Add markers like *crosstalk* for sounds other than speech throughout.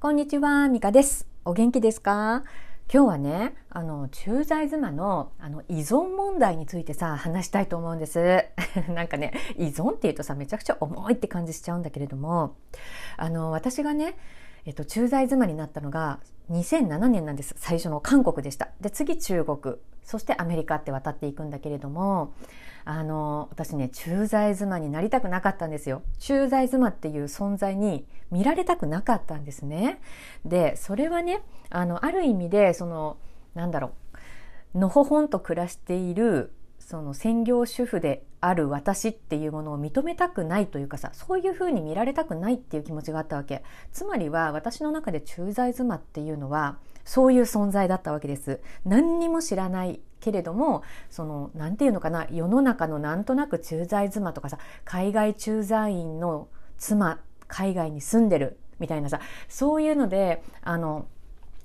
こんにちは、ミカです。お元気ですか？今日はね、あの、駐在妻の、あの、依存問題についてさ、話したいと思うんです。*laughs* なんかね、依存って言うとさ、めちゃくちゃ重いって感じしちゃうんだけれども、あの、私がね、えっと、駐在妻になったのが2007年なんです。最初の韓国でした。で、次中国、そしてアメリカって渡っていくんだけれども、あの私ね駐在妻になりたくなかったんですよ駐在妻っていう存在に見られたくなかったんですねでそれはねあのある意味でそのなんだろうのほほんと暮らしているその専業主婦である私っていうものを認めたくないというかさそういうふうに見られたくないっていう気持ちがあったわけ。つまりは私の中で駐在妻っていうのはそういう存在だったわけです。何にも知らないけれどもその何て言うのかな世の中のなんとなく駐在妻とかさ海外駐在員の妻海外に住んでるみたいなさそういうのであの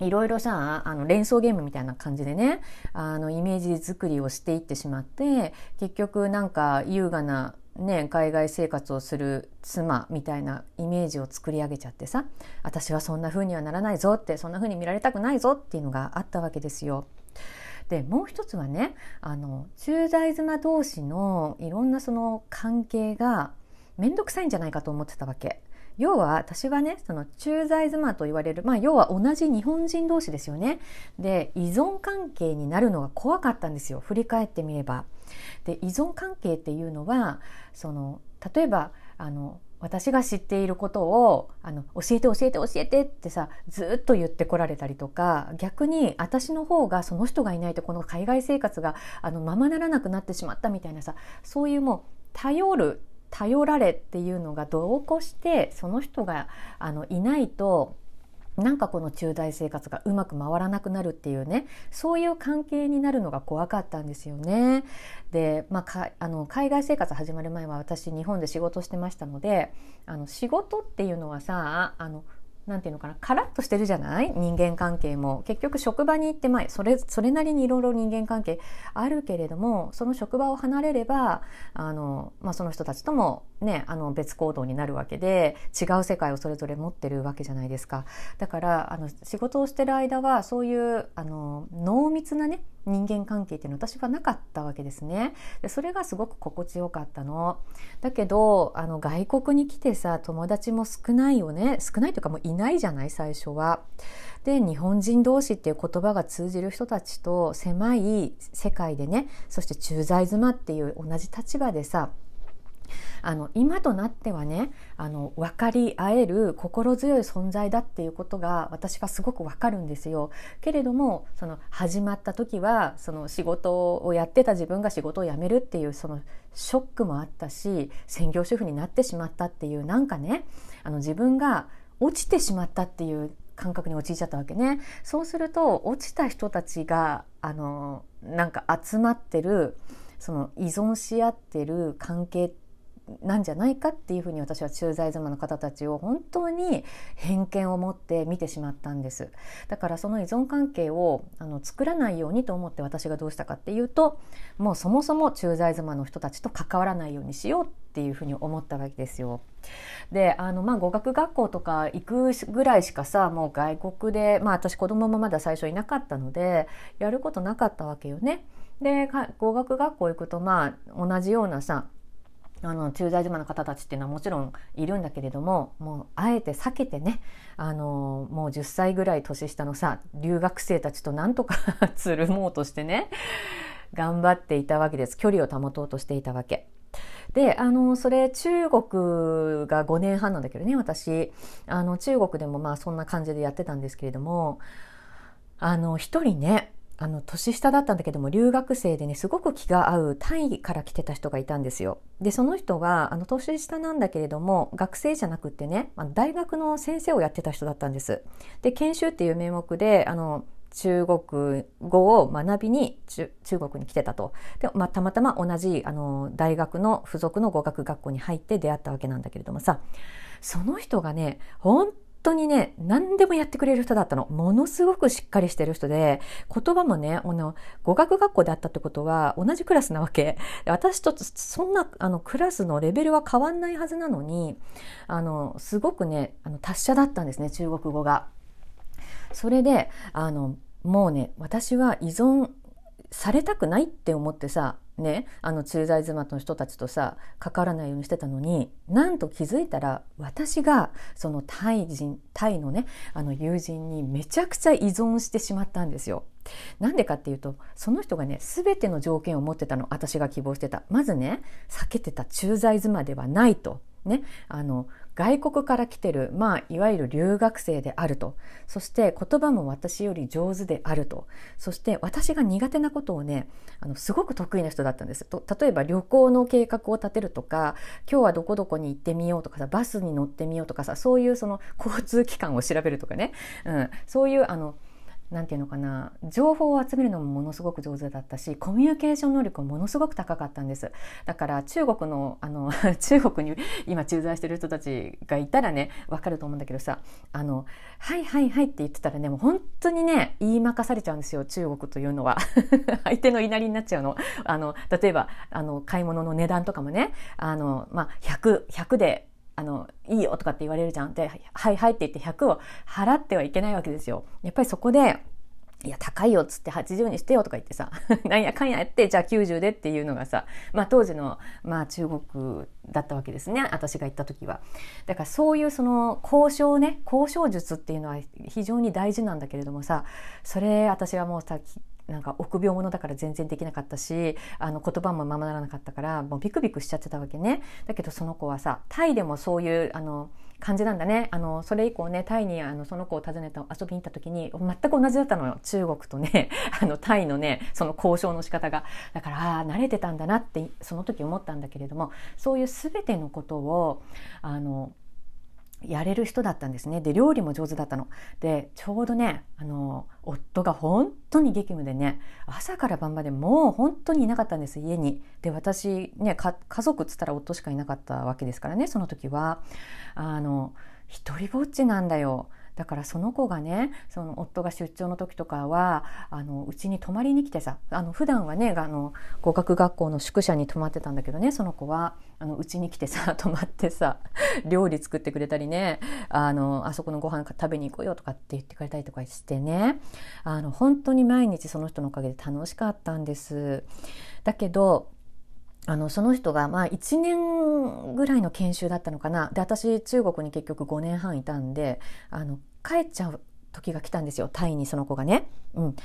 いろいろさあの連想ゲームみたいな感じでねあのイメージ作りをしていってしまって結局なんか優雅なね、海外生活をする妻みたいなイメージを作り上げちゃってさ私はそんな風にはならないぞってそんな風に見られたくないぞっていうのがあったわけですよ。でもう一つはねあの駐在妻同士のいろんなその関係が面倒くさいんじゃないかと思ってたわけ。要は私はねその駐在妻と言われるまあ要は同じ日本人同士ですよねで依存関係になるのが怖かったんですよ振り返ってみれば。で依存関係っていうのはその例えばあの私が知っていることをあの教えて教えて教えてってさずっと言ってこられたりとか逆に私の方がその人がいないとこの海外生活があのままならなくなってしまったみたいなさそういうもう頼る頼られっていうのが同行してその人があのいないとなんかこの中大生活がうまく回らなくなるっていうねそういう関係になるのが怖かったんですよね。で、まあ、あの海外生活始まる前は私日本で仕事してましたのであの仕事っていうのはさあのなんていうのかなカラッとしてるじゃない？人間関係も。結局職場に行ってまあそれそれなりにいろいろ人間関係あるけれどもその職場を離れればあの、まあ、その人たちとも、ね、あの別行動になるわけで違う世界をそれぞれ持ってるわけじゃないですか。だからあの仕事をしてる間はそういうあの濃密なね人間関係っていうのは私はなかったわけですね。でそれがすごく心地よかったの。だけどあの外国に来てさ友達も少ないよね。少ないというかもういないじゃない最初は。で日本人同士っていう言葉が通じる人たちと狭い世界でねそして駐在妻っていう同じ立場でさあの今となってはねあの分かり合える心強い存在だっていうことが私はすごくわかるんですよ。けれどもその始まった時はその仕事をやってた自分が仕事を辞めるっていうそのショックもあったし専業主婦になってしまったっていうなんかねあの自分が落ちてしまったっていう感覚に陥っちゃったわけね。そうすると落ちた人たちがあのなんか集まってるその依存し合ってる関係ってなんじゃないかっていうふうに私は駐在妻の方たちを本当に偏見を持って見てしまったんですだからその依存関係をあの作らないようにと思って私がどうしたかっていうともうそもそも駐在妻の人たちと関わらないようにしようっていうふうに思ったわけですよ。であのまあ語学学校とか行くぐらいしかさもう外国でまあ私子供もまだ最初いなかったのでやることなかったわけよね。で語学学校行くとまあ同じようなさあの駐在島の方たちっていうのはもちろんいるんだけれどももうあえて避けてねあのもう10歳ぐらい年下のさ留学生たちとなんとか *laughs* つるもうとしてね頑張っていたわけです距離を保とうとしていたわけ。であのそれ中国が5年半なんだけどね私あの中国でもまあそんな感じでやってたんですけれどもあの一人ねあの年下だったんだけども留学生でねすごく気が合うタイから来てた人がいたんですよ。でその人があの年下なんだけれども学生じゃなくってね大学の先生をやってた人だったんです。で研修っていう名目であの中国語を学びに中国に来てたとで、まあ、たまたま同じあの大学の付属の語学学校に入って出会ったわけなんだけれどもさその人がね本当にね、何でもやってくれる人だったの。ものすごくしっかりしてる人で、言葉もね、あの、語学学校であったってことは同じクラスなわけ。私とそんな、あの、クラスのレベルは変わんないはずなのに、あの、すごくね、あの、達者だったんですね、中国語が。それで、あの、もうね、私は依存されたくないって思ってさ、ね、あの駐在妻の人たちとさ関わらないようにしてたのになんと気づいたら私がそのタイ人タイのねあの友人にめちゃくちゃ依存してしまったんですよ。なんでかっていうとその人がね全ての条件を持ってたの私が希望してたまずね避けてた駐在妻ではないとねあの外国から来てる、まあ、いわゆる留学生であると。そして言葉も私より上手であると。そして私が苦手なことをね、あの、すごく得意な人だったんです。と例えば旅行の計画を立てるとか、今日はどこどこに行ってみようとかさ、バスに乗ってみようとかさ、そういうその交通機関を調べるとかね。うん。そういう、あの、何て言うのかな情報を集めるのもものすごく上手だったしコミュニケーション能力もものすごく高かったんです。だから中国のあの *laughs* 中国に今駐在してる人たちがいたらねわかると思うんだけどさあの「はいはいはい」って言ってたらねもう本当にね言いまかされちゃうんですよ中国というのは。*laughs* 相手の言いなりになっちゃうの。あの例えばあの買い物の値段とかもねあの、まあ、100, 100であの、いいよとかって言われるじゃん。で、はいはいって言って100を払ってはいけないわけですよ。やっぱりそこで、いや、高いよっつって80にしてよとか言ってさ、*laughs* なんやかんやって、じゃあ90でっていうのがさ、まあ当時の、まあ中国だったわけですね。私が行った時は。だからそういうその交渉ね、交渉術っていうのは非常に大事なんだけれどもさ、それ私はもうさ、なんか臆病者だから全然できなかったしあの言葉もままならなかったからもうビクビクしちゃってたわけね。だけどその子はさタイでもそういうあの感じなんだね。あのそれ以降ねタイにあのその子を訪ねた遊びに行った時に全く同じだったのよ。中国とね *laughs* あのタイのねその交渉の仕方が。だからああ慣れてたんだなってその時思ったんだけれどもそういう全てのことをあのやれる人だったんですね。で料理も上手だったの。でちょうどねあの夫が本当に激務でね朝から晩までもう本当にいなかったんです家に。で私ね家族っつったら夫しかいなかったわけですからねその時は。あの一人ぼっちなんだよ。だからその子がねその夫が出張の時とかはあのうちに泊まりに来てさあの普段はねあの語学学校の宿舎に泊まってたんだけどねその子はあのうちに来てさ *laughs* 泊まってさ料理作ってくれたりねあのあそこのご飯食べに行こうよとかって言ってくれたりとかしてねあの本当に毎日その人のおかげで楽しかったんです。だけどあのその人がまあ1年ぐらいの研修だったのかなで私中国に結局5年半いたんであの帰っちゃう時が来たんですよタイにその子がね。うん。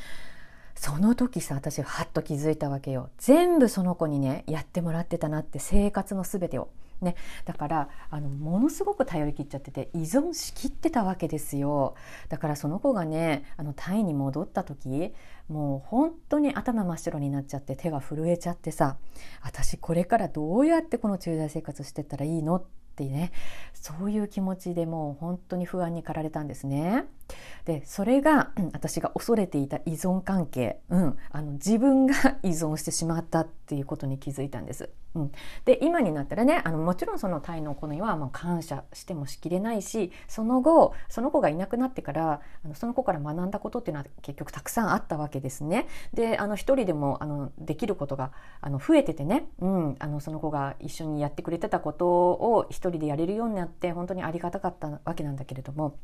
その時さ私はっと気づいたわけよ。全部その子にねやってもらってたなって生活の全てを。ね、だからあのものすごく頼り切っちゃってて依存しきってたわけですよ。だからその子がねあのタイに戻った時もう本当に頭真っ白になっちゃって手が震えちゃってさ私これからどうやってこの駐在生活してったらいいのってねそういう気持ちでもう本当に不安に駆られたんですね。でそれが、うん、私が恐れていた依存関係、うん、あの自分が *laughs* 依存してしまったっていうことに気づいたんです。うん、で今になったらねあのもちろんそのタイの子にはもう感謝してもしきれないしその後その子がいなくなってからあのその子から学んだことっていうのは結局たくさんあったわけですね。であの一人でもあのできることがあの増えててね、うん、あのその子が一緒にやってくれてたことを一人でやれるようになって本当にありがたかったわけなんだけれども。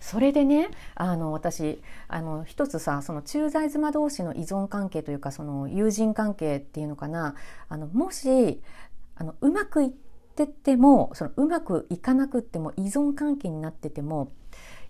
それでねあの私あの一つさその駐在妻同士の依存関係というかその友人関係っていうのかなあのもしあのうまくいっててもそのうまくいかなくっても依存関係になってても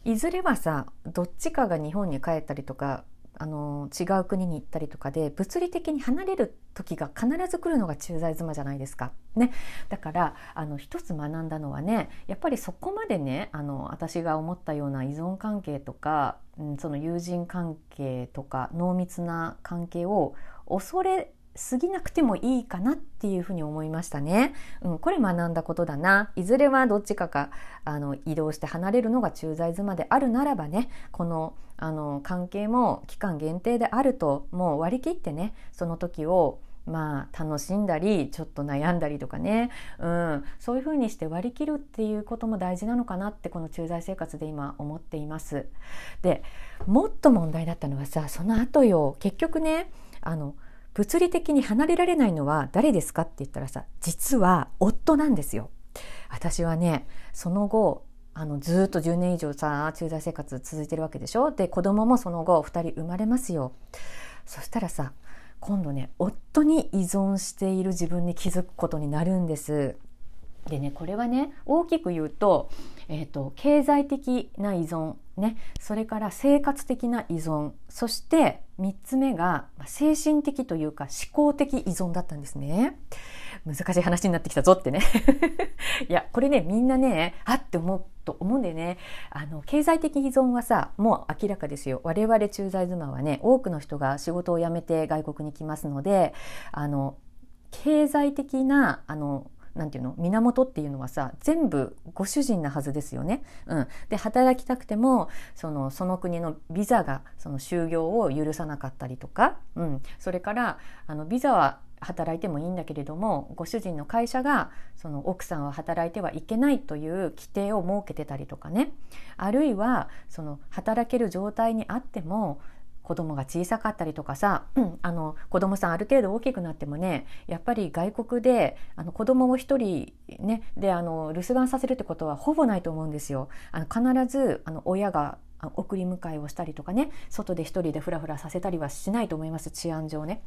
いずれはさどっちかが日本に帰ったりとかあの違う国に行ったりとかで物理的に離れる時が必ず来るのが駐在妻じゃないですか。ね、だからあの一つ学んだのはねやっぱりそこまでねあの私が思ったような依存関係とか、うん、その友人関係とか濃密な関係を恐れ過ぎなくてもいいかなっていうふうに思いましたね。うん、これ学んだことだな。いずれはどっちかがあの移動して離れるのが駐在妻であるならばね、このあの関係も期間限定であるともう割り切ってね、その時をまあ楽しんだりちょっと悩んだりとかね、うん、そういうふうにして割り切るっていうことも大事なのかなってこの駐在生活で今思っています。でもっと問題だったのはさその後よ結局ねあの物理的に離れられないのは誰ですかって言ったらさ実は夫なんですよ。私はねその後あのずっと10年以上さ駐在生活続いてるわけでしょ？で子供もその後2人生まれますよ。そしたらさ今度ね夫に依存している自分に気づくことになるんです。でねこれはね大きく言うと,、えーと、経済的な依存、ね、それから生活的な依存そして3つ目が精神的というか思考的依存だったんですね。難しい話になってきたぞってね。*laughs* いやこれねみんなねあって思うと思うんでね。あの経済的依存はさもう明らかですよ。我々駐在妻はね多くの人が仕事を辞めて外国に来ますのであの経済的なあのなんていうの源っていうのはさ全部ご主人なはずですよね。うん、で働きたくてもそのその国のビザがその就業を許さなかったりとか、うん、それからあのビザは働いてもいいんだけれどもご主人の会社がその奥さんは働いてはいけないという規定を設けてたりとかね。あるいはその働ける状態にあっても子供が小さかったりとかさ、うん、あの子供さんある程度大きくなってもねやっぱり外国であの子供を一人ねであの留守番させるってことはほぼないと思うんですよ。あの必ずあの親が送り迎えをしたりとかね外で一人でフラフラさせたりはしないと思います治安上ね。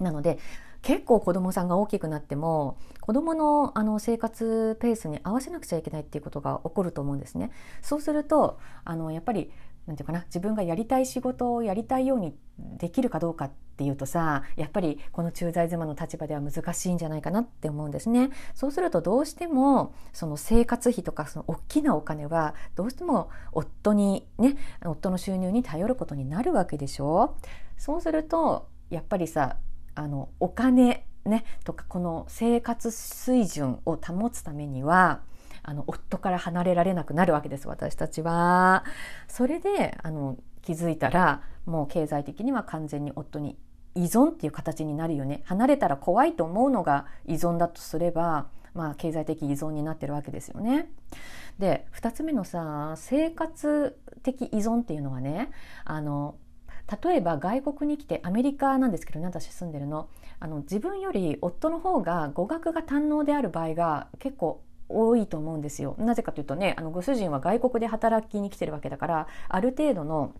なので結構子どもさんが大きくなっても子どものあの生活ペースに合わせなくちゃいけないっていうことが起こると思うんですね。そうするとあのやっぱりなんていうかな自分がやりたい仕事をやりたいようにできるかどうかっていうとさやっぱりこの駐在妻の立場では難しいんじゃないかなって思うんですね。そうするとどうしてもその生活費とかその大きなお金はどうしても夫にね夫の収入に頼ることになるわけでしょそうするとやっぱりさあのお金ねとかこの生活水準を保つためにはあの夫から離れられなくなるわけです私たちは。それであの気づいたらもう経済的には完全に夫に依存っていう形になるよね離れたら怖いと思うのが依存だとすればまあ経済的依存になってるわけですよね。で2つ目のさ生活的依存っていうのはねあの例えば外国に来てアメリカなんですけどね私住んでるのあの自分より夫の方が語学が堪能である場合が結構多いと思うんですよ。なぜかというとねあのご主人は外国で働きに来てるわけだからある程度の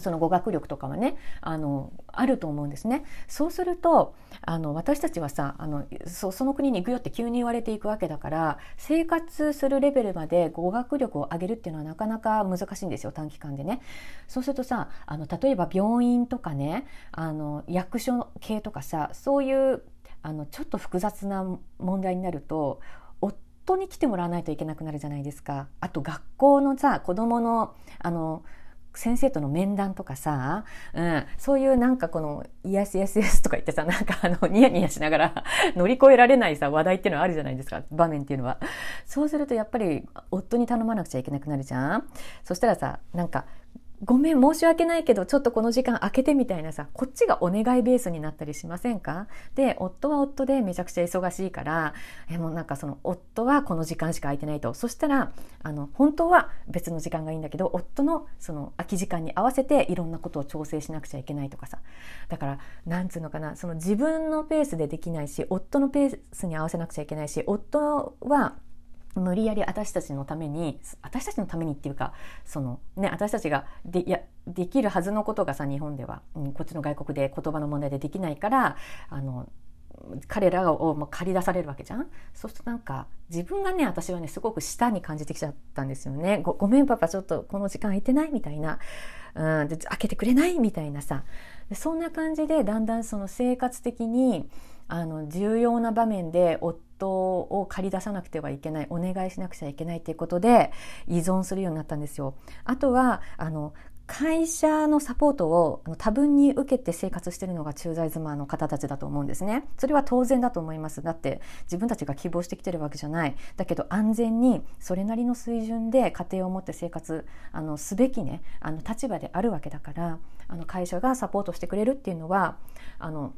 その語学力とかはねあのあると思うんですね。そうするとあの私たちはさあのその国に行くよって急に言われていくわけだから生活するレベルまで語学力を上げるっていうのはなかなか難しいんですよ短期間でね。そうするとさあの例えば病院とかねあの役所系とかさそういうあのちょっと複雑な問題になると夫に来てもらわないといけなくなるじゃないですか。あと学校のさ子供のあの先生との面談とかさ、うん、そういうなんかこのイエスイエスイエスとか言ってさ、なんかあのニヤニヤしながら *laughs* 乗り越えられないさ話題っていうのはあるじゃないですか、場面っていうのは。そうするとやっぱり夫に頼まなくちゃいけなくなるじゃん。そしたらさ、なんかごめん申し訳ないけどちょっとこの時間空けてみたいなさこっちがお願いベースになったりしませんか？で夫は夫でめちゃくちゃ忙しいからえもうなんかその夫はこの時間しか空いてないと。そしたらあの本当は別の時間がいいんだけど夫のその空き時間に合わせていろんなことを調整しなくちゃいけないとかさ。だからなんつうのかなその自分のペースでできないし夫のペースに合わせなくちゃいけないし夫は無理やり私たちのために私たちのためにっていうかその、ね、私たちがでやできるはずのことがさ日本では、うん、こっちの外国で言葉の問題でできないからあの彼らをもう借り出されるわけじゃん？そうするとなんか自分がね私はねすごく下に感じてきちゃったんですよね。ごごめんパパちょっとこの時間空いてないみたいな、うん、で開けてくれないみたいなさ。そんな感じでだんだんその生活的にあの重要な場面で夫を借り出さなくてはいけないお願いしなくちゃいけないっていうことで依存するようになったんですよ。あとはあの会社のサポートを多分に受けて生活しているのが駐在妻の方たちだと思うんですね。それは当然だと思います。だって自分たちが希望してきてるわけじゃない。だけど安全にそれなりの水準で家庭を持って生活あのすべきねあの立場であるわけだからあの会社がサポートしてくれるっていうのはあの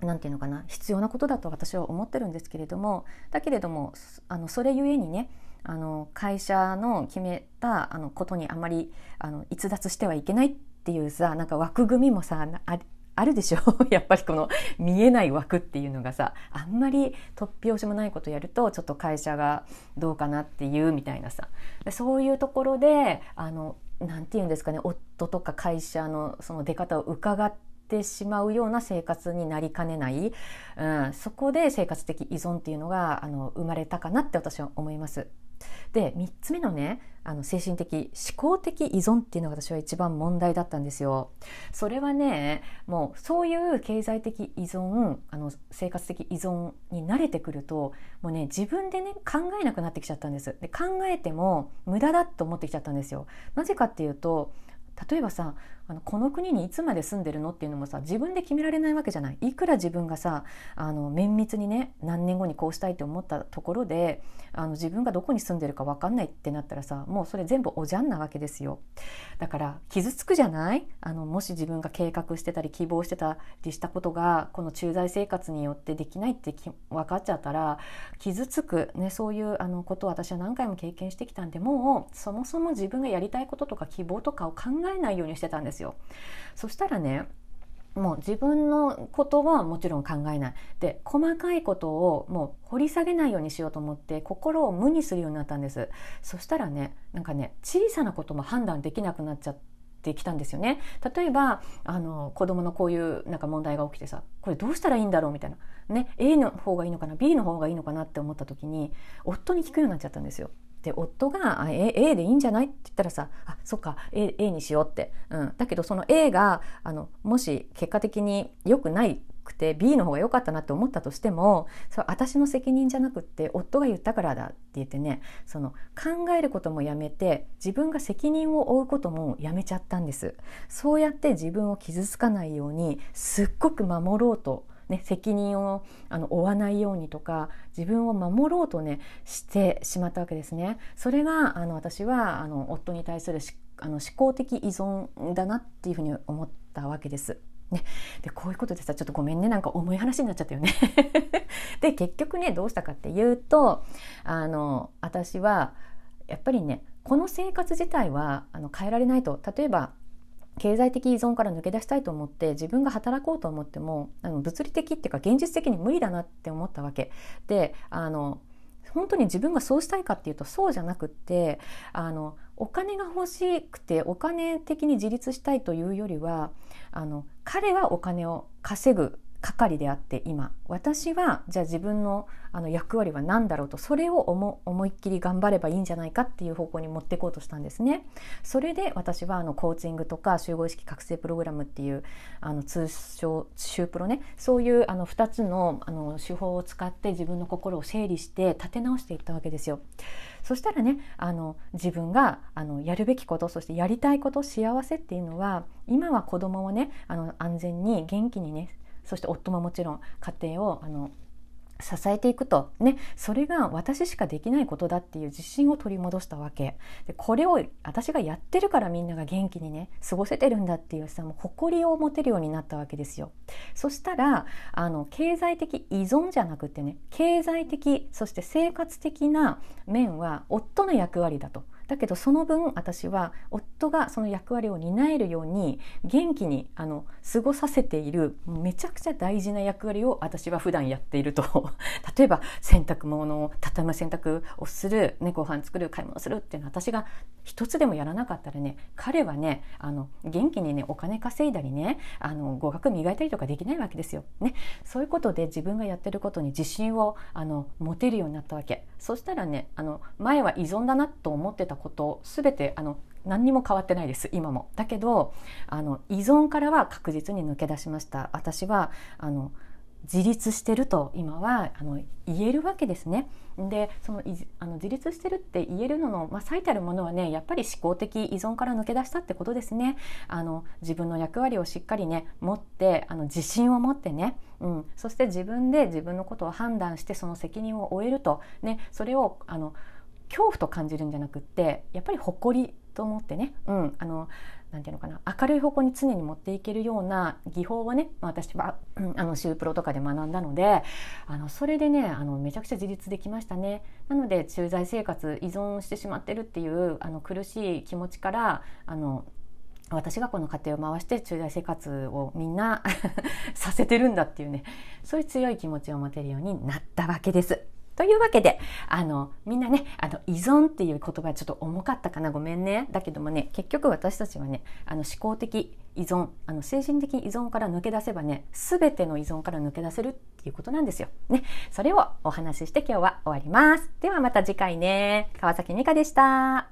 なんていうのかな必要なことだと私は思ってるんですけれどもだけれどもあのそれゆえにねあの会社の決めたあのことにあまりあの逸脱してはいけないっていうさなんか枠組みもさああるでしょ？*laughs* やっぱりこの見えない枠っていうのがさあんまり突拍子もないことやるとちょっと会社がどうかなっていうみたいなさ。そういうところであのなんて言うんですかね夫とか会社のその出方を伺ってしまうような生活になりかねない、うん、そこで生活的依存っていうのがあの生まれたかなって私は思います。で3つ目のねあの精神的思考的依存っていうのが私は一番問題だったんですよ。それはねもうそういう経済的依存あの生活的依存に慣れてくるともうね自分でね考えなくなってきちゃったんです。で考えても無駄だと思ってきちゃったんですよ。なぜかっていうと例えばさあのこの国にいつまで住んでるのっていうのもさ自分で決められないわけじゃない。いくら自分がさあの綿密にね何年後にこうしたいって思ったところであの自分がどこに住んでるか分かんないってなったらさもうそれ全部おじゃんなわけですよ。だから傷つくじゃない？あのもし自分が計画してたり希望してたりしたことがこの駐在生活によってできないって分かっちゃったら傷つく、ね、そういうあのことを私は何回も経験してきたんでもうそもそも自分がやりたいこととか希望とかを考えないようにしてたんです。ですよ。そしたらねもう自分のことはもちろん考えない。で細かいことをもう掘り下げないようにしようと思って心を無にするようになったんです。そしたらねなんかね小さなことも判断できなくなっちゃってきたんですよね。例えばあの子供のこういうなんか問題が起きてさこれどうしたらいいんだろうみたいな。ね A の方がいいのかな B の方がいいのかなって思った時に夫に聞くようになっちゃったんですよ。で夫が A, A でいいんじゃない？って言ったらさあそっか A, A にしようって、うん、だけどその A があのもし結果的に良くないくて B の方が良かったなって思ったとしてもそれ私の責任じゃなくって夫が言ったからだって言ってねその考えることもやめて自分が責任を負うこともやめちゃったんです。そうやって自分を傷つかないようにすっごく守ろうとね、責任をあの負わないようにとか自分を守ろうとねしてしまったわけですね。それがあの私はあの夫に対するあの思考的依存だなっていうふうに思ったわけです。ね、でこういうことでさちょっとごめんねなんか重い話になっちゃったよね。*laughs* で結局ねどうしたかっていうとあの私はやっぱりねこの生活自体はあの変えられないと例えば経済的依存から抜け出したいと思って自分が働こうと思ってもあの物理的っていうか現実的に無理だなって思ったわけ。であの本当に自分がそうしたいかっていうとそうじゃなくってあのお金が欲しくてお金的に自立したいというよりはあの彼はお金を稼ぐ係であって今私はじゃあ自分のあの役割は何だろうとそれを思思いっきり頑張ればいいんじゃないかっていう方向に持っていこうとしたんですね。それで私はあのコーチングとか集合意識覚醒プログラムっていうあの通称集プロねそういうあの2つのあの手法を使って自分の心を整理して立て直していったわけですよ。そしたらねあの自分があのやるべきことそしてやりたいこと幸せっていうのは今は子供をねあの安全に元気にねそして夫ももちろん家庭をあの支えていくと。ね。それが私しかできないことだっていう自信を取り戻したわけ。でこれを私がやってるからみんなが元気にね過ごせてるんだっていうさもう誇りを持てるようになったわけですよ。そしたらあの経済的依存じゃなくてね経済的そして生活的な面は夫の役割だと。だけどその分私は夫がその役割を担えるように元気にあの過ごさせているめちゃくちゃ大事な役割を私は普段やっていると *laughs* 例えば洗濯物を畳む洗濯をする、ね、ご飯作る買い物するっていうのは私が一つでもやらなかったらね彼はねあの元気にねお金稼いだりねあの語学磨いたりとかできないわけですよ。ね、そういうことで自分がやってることに自信をあの持てるようになったわけ。そしたらねあの前は依存だなと思ってたこと全てあの何にも変わってないです今も。だけどあの依存からは確実に抜け出しました。私はあの自立してると今はあの言えるわけですね。でそのあの自立してるって言えるのの、まあ、最たるものはねやっぱり思考的依存から抜け出したってことですね。あの自分の役割をしっかりね持ってあの自信を持ってね、うん、そして自分で自分のことを判断してその責任を負えると、ね、それをあの恐怖と感じるんじゃなくってやっぱり誇りと思ってね、うん、あのなんていうのかな明るい方向に常に持っていけるような技法をね、まあ、私は、あのシュープロとかで学んだのであのそれでねあのめちゃくちゃ自立できましたね。なので駐在生活依存してしまってるっていうあの苦しい気持ちからあの私がこの家庭を回して駐在生活をみんな *laughs* させてるんだっていうねそういう強い気持ちを持てるようになったわけです。というわけで、あの、みんなね、あの、依存っていう言葉はちょっと重かったかな、ごめんね。だけどもね、結局私たちはね、あの、思考的依存、あの、精神的依存から抜け出せばね、すべての依存から抜け出せるっていうことなんですよ。ね。それをお話しして今日は終わります。ではまた次回ね。川崎美香でした。